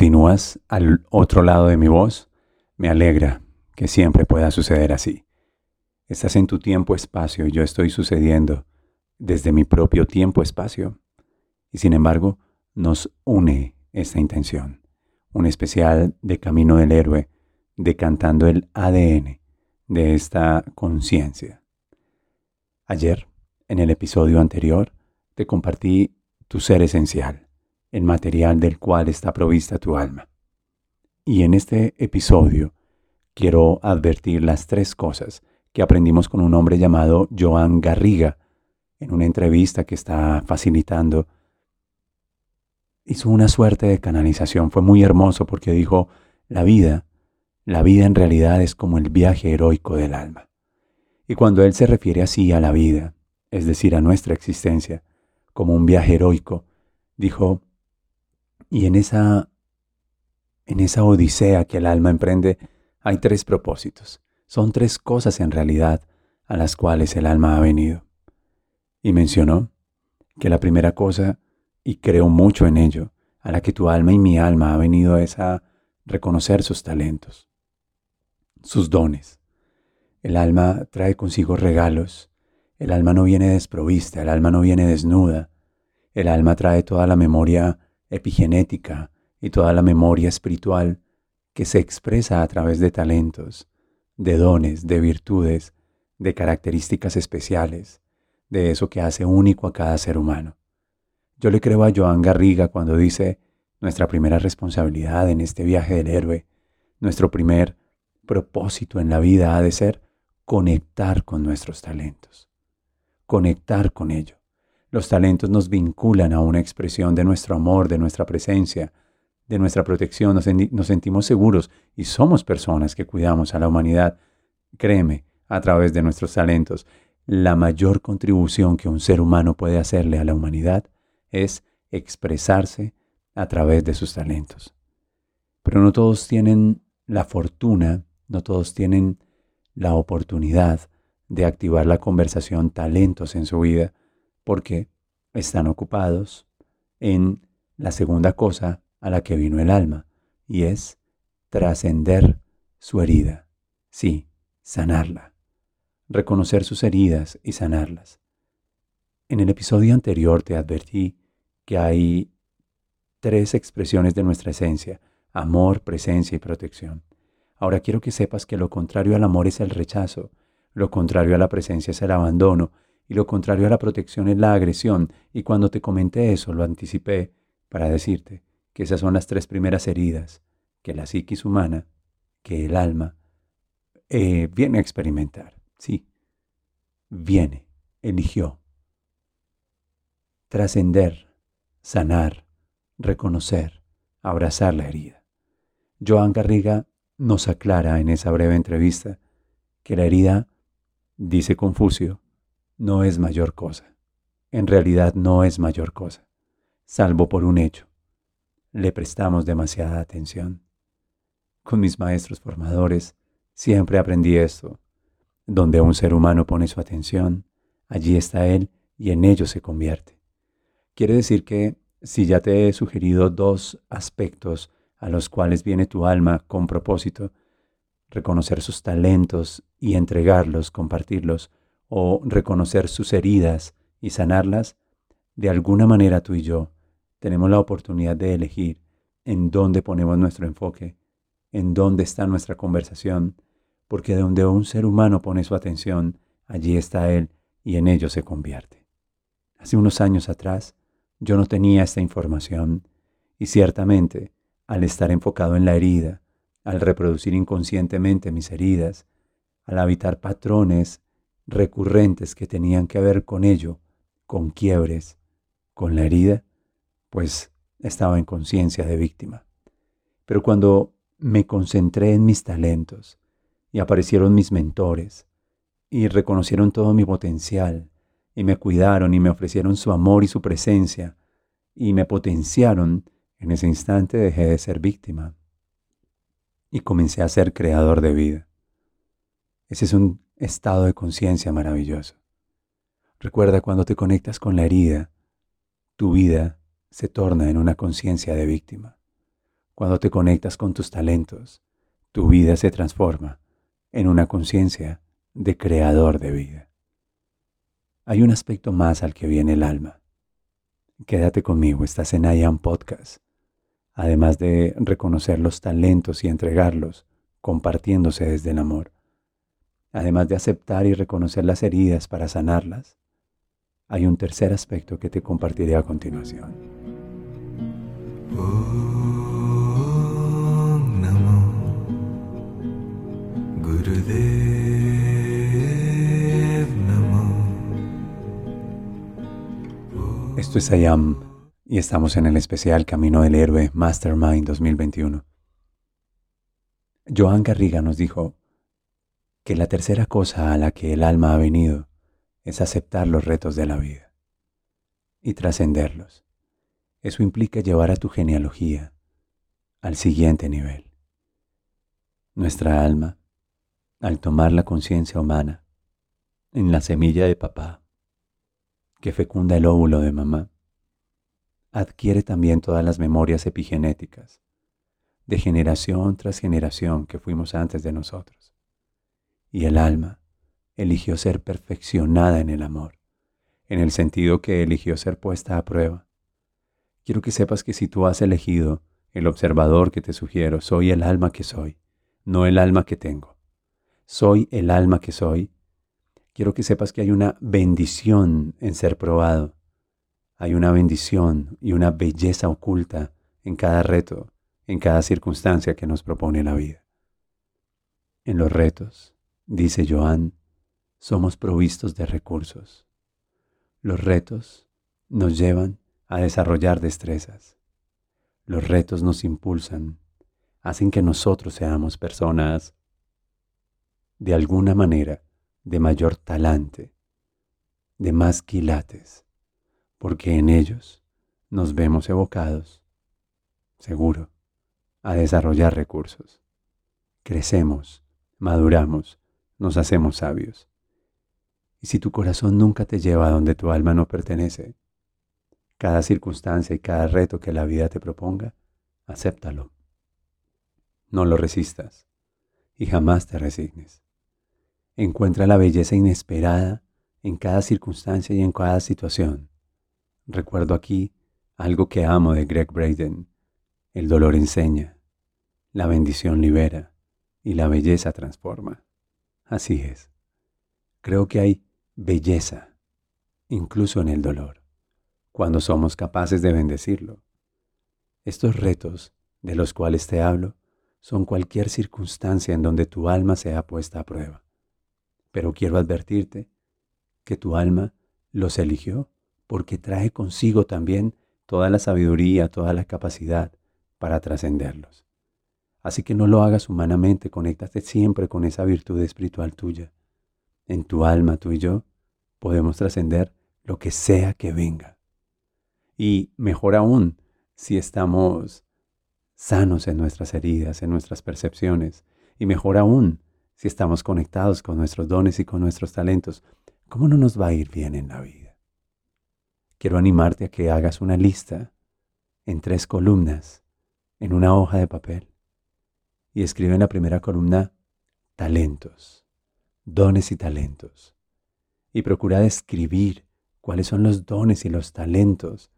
¿Continúas al otro lado de mi voz? Me alegra que siempre pueda suceder así. Estás en tu tiempo-espacio y yo estoy sucediendo desde mi propio tiempo-espacio. Y sin embargo, nos une esta intención, un especial de Camino del Héroe, decantando el ADN de esta conciencia. Ayer, en el episodio anterior, te compartí tu ser esencial el material del cual está provista tu alma. Y en este episodio quiero advertir las tres cosas que aprendimos con un hombre llamado Joan Garriga en una entrevista que está facilitando. Hizo una suerte de canalización, fue muy hermoso porque dijo, la vida, la vida en realidad es como el viaje heroico del alma. Y cuando él se refiere así a la vida, es decir, a nuestra existencia, como un viaje heroico, dijo, y en esa, en esa odisea que el alma emprende hay tres propósitos. Son tres cosas en realidad a las cuales el alma ha venido. Y mencionó que la primera cosa, y creo mucho en ello, a la que tu alma y mi alma ha venido es a reconocer sus talentos, sus dones. El alma trae consigo regalos, el alma no viene desprovista, el alma no viene desnuda, el alma trae toda la memoria epigenética y toda la memoria espiritual que se expresa a través de talentos, de dones, de virtudes, de características especiales, de eso que hace único a cada ser humano. Yo le creo a Joan Garriga cuando dice, nuestra primera responsabilidad en este viaje del héroe, nuestro primer propósito en la vida ha de ser conectar con nuestros talentos, conectar con ellos. Los talentos nos vinculan a una expresión de nuestro amor, de nuestra presencia, de nuestra protección. Nos, sentimos seguros y somos personas que cuidamos a la humanidad. Créeme, a través de nuestros talentos. La mayor contribución que un ser humano puede hacerle a la humanidad es expresarse a través de sus talentos. Pero no todos tienen la fortuna, no todos tienen la oportunidad de activar la conversación talentos en su vida porque están ocupados en la segunda cosa a la que vino el alma, y es trascender su herida. Sí, sanarla. Reconocer sus heridas y sanarlas. En el episodio anterior te advertí que hay tres expresiones de nuestra esencia, amor, presencia y protección. Ahora quiero que sepas que lo contrario al amor es el rechazo, lo contrario a la presencia es el abandono y lo contrario a la protección es la agresión. Y cuando te comenté eso, lo anticipé para decirte que esas son las tres primeras heridas que la psiquis humana, que el alma, eh, viene a experimentar. Sí, viene, eligió. Trascender, sanar, reconocer, abrazar la herida. Joan Garriga nos aclara en esa breve entrevista que la herida, dice Confucio, no es mayor cosa. En realidad no es mayor cosa, salvo por un hecho. Le prestamos demasiada atención. Con mis maestros formadores siempre aprendí esto. Donde un ser humano pone su atención, allí está él y en ello se convierte. Quiere decir que si ya te he sugerido dos aspectos a los cuales viene tu alma con propósito, reconocer sus talentos y entregarlos, compartirlos, o reconocer sus heridas y sanarlas, de alguna manera tú y yo tenemos la oportunidad de elegir en dónde ponemos nuestro enfoque, en dónde está nuestra conversación, porque donde un ser humano pone su atención, allí está él y en ello se convierte. Hace unos años atrás yo no tenía esta información y ciertamente al estar enfocado en la herida, al reproducir inconscientemente mis heridas, al habitar patrones recurrentes que tenían que ver con ello, con quiebres, con la herida, pues estaba en conciencia de víctima. Pero cuando me concentré en mis talentos y aparecieron mis mentores y reconocieron todo mi potencial y me cuidaron y me ofrecieron su amor y su presencia y me potenciaron, en ese instante dejé de ser víctima y comencé a ser creador de vida. Ese es un estado de conciencia maravilloso. Recuerda cuando te conectas con la herida, tu vida se torna en una conciencia de víctima. Cuando te conectas con tus talentos, tu vida se transforma en una conciencia de creador de vida. Hay un aspecto más al que viene el alma. Quédate conmigo, estás en I Am Podcast además de reconocer los talentos y entregarlos, compartiéndose desde el amor, además de aceptar y reconocer las heridas para sanarlas, hay un tercer aspecto que te compartiré a continuación. Esto es Ayam y estamos en el especial Camino del Héroe Mastermind 2021. Joan Garriga nos dijo que la tercera cosa a la que el alma ha venido es aceptar los retos de la vida y trascenderlos. Eso implica llevar a tu genealogía al siguiente nivel. Nuestra alma, al tomar la conciencia humana en la semilla de papá, que fecunda el óvulo de mamá, adquiere también todas las memorias epigenéticas, de generación tras generación que fuimos antes de nosotros. Y el alma eligió ser perfeccionada en el amor, en el sentido que eligió ser puesta a prueba. Quiero que sepas que si tú has elegido el observador que te sugiero, soy el alma que soy, no el alma que tengo. Soy el alma que soy. Quiero que sepas que hay una bendición en ser probado hay una bendición y una belleza oculta en cada reto, en cada circunstancia que nos propone la vida. En los retos, dice Joan, somos provistos de recursos. Los retos nos llevan a desarrollar destrezas. Los retos nos impulsan, hacen que nosotros seamos personas de alguna manera de mayor talante, de más quilates, porque en ellos nos vemos evocados, seguro, a desarrollar recursos. Crecemos, maduramos, nos hacemos sabios. Y si tu corazón nunca te lleva a donde tu alma no pertenece, cada circunstancia y cada reto que la vida te proponga, acéptalo. No lo resistas y jamás te resignes. Encuentra la belleza inesperada en cada circunstancia y en cada situación Recuerdo aquí algo que amo de Greg Braden. El dolor enseña, la bendición libera y la belleza transforma. Así es. Creo que hay belleza, incluso en el dolor, cuando somos capaces de bendecirlo. Estos retos de los cuales te hablo son cualquier circunstancia en donde tu alma sea puesta a prueba. Pero quiero advertirte que tu alma los eligió porque trae consigo también toda la sabiduría, toda la capacidad para trascenderlos. Así que no lo hagas humanamente, conéctate siempre con esa virtud espiritual tuya. En tu alma, tú y yo, podemos trascender lo que sea que venga. Y mejor aún, si estamos sanos en nuestras heridas, en nuestras percepciones, y mejor aún, si estamos conectados con nuestros dones y con nuestros talentos, ¿cómo no nos va a ir bien en la vida? quiero animarte a que hagas una lista en tres columnas, en una hoja de papel, y escribe en la primera columna talentos, dones y talentos, y procura describir cuáles son los dones y los talentos,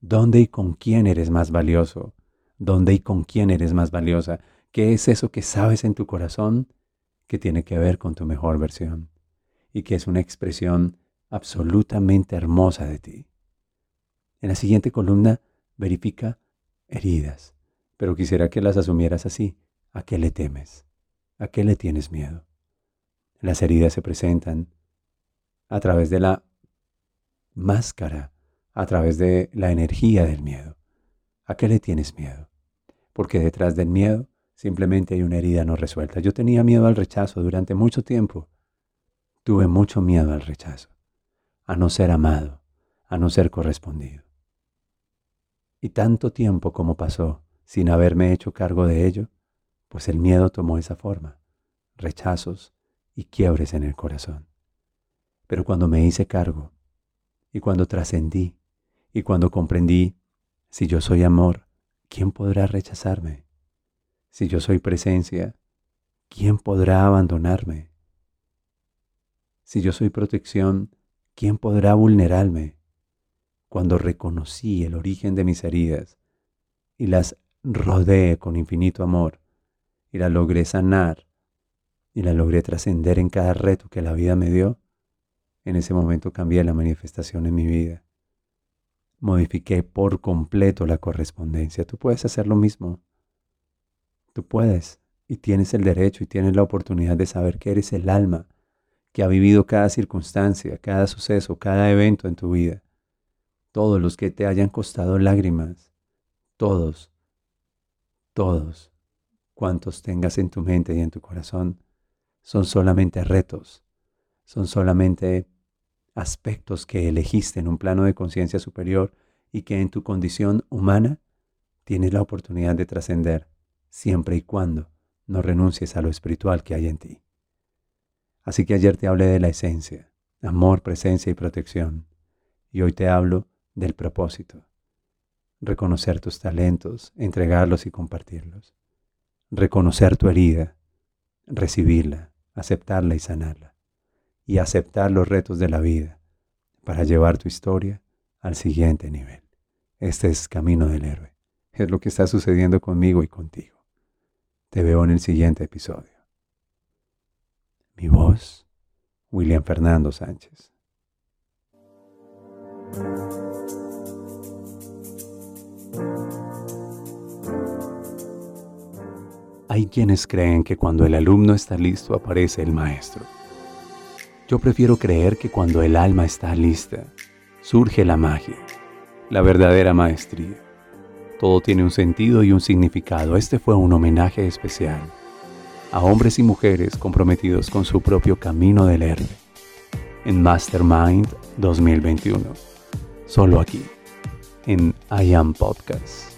dónde y con quién eres más valioso, dónde y con quién eres más valiosa, qué es eso que sabes en tu corazón que tiene que ver con tu mejor versión y que es una expresión absolutamente hermosa de ti. En la siguiente columna verifica heridas, pero quisiera que las asumieras así. ¿A qué le temes? ¿A qué le tienes miedo? Las heridas se presentan a través de la máscara, a través de la energía del miedo. ¿A qué le tienes miedo? Porque detrás del miedo simplemente hay una herida no resuelta. Yo tenía miedo al rechazo durante mucho tiempo. Tuve mucho miedo al rechazo, a no ser amado, a no ser correspondido. Y tanto tiempo como pasó sin haberme hecho cargo de ello, pues el miedo tomó esa forma, rechazos y quiebres en el corazón. Pero cuando me hice cargo, y cuando trascendí, y cuando comprendí, si yo soy amor, ¿quién podrá rechazarme? Si yo soy presencia, ¿quién podrá abandonarme? Si yo soy protección, ¿quién podrá vulnerarme? Cuando reconocí el origen de mis heridas y las rodeé con infinito amor y las logré sanar y las logré trascender en cada reto que la vida me dio, en ese momento cambié la manifestación en mi vida. Modifiqué por completo la correspondencia. Tú puedes hacer lo mismo. Tú puedes y tienes el derecho y tienes la oportunidad de saber que eres el alma que ha vivido cada circunstancia, cada suceso, cada evento en tu vida. Todos los que te hayan costado lágrimas, todos, todos, cuantos tengas en tu mente y en tu corazón, son solamente retos, son solamente aspectos que elegiste en un plano de conciencia superior y que en tu condición humana tienes la oportunidad de trascender, siempre y cuando no renuncies a lo espiritual que hay en ti. Así que ayer te hablé de la esencia, amor, presencia y protección. Y hoy te hablo del propósito. Reconocer tus talentos, entregarlos y compartirlos. Reconocer tu herida, recibirla, aceptarla y sanarla. Y aceptar los retos de la vida para llevar tu historia al siguiente nivel. Este es Camino del Héroe. Es lo que está sucediendo conmigo y contigo. Te veo en el siguiente episodio. Mi voz, William Fernando Sánchez. Hay quienes creen que cuando el alumno está listo aparece el maestro. Yo prefiero creer que cuando el alma está lista, surge la magia, la verdadera maestría. Todo tiene un sentido y un significado. Este fue un homenaje especial a hombres y mujeres comprometidos con su propio camino del héroe. En Mastermind 2021. Solo aquí, en I Am Podcast.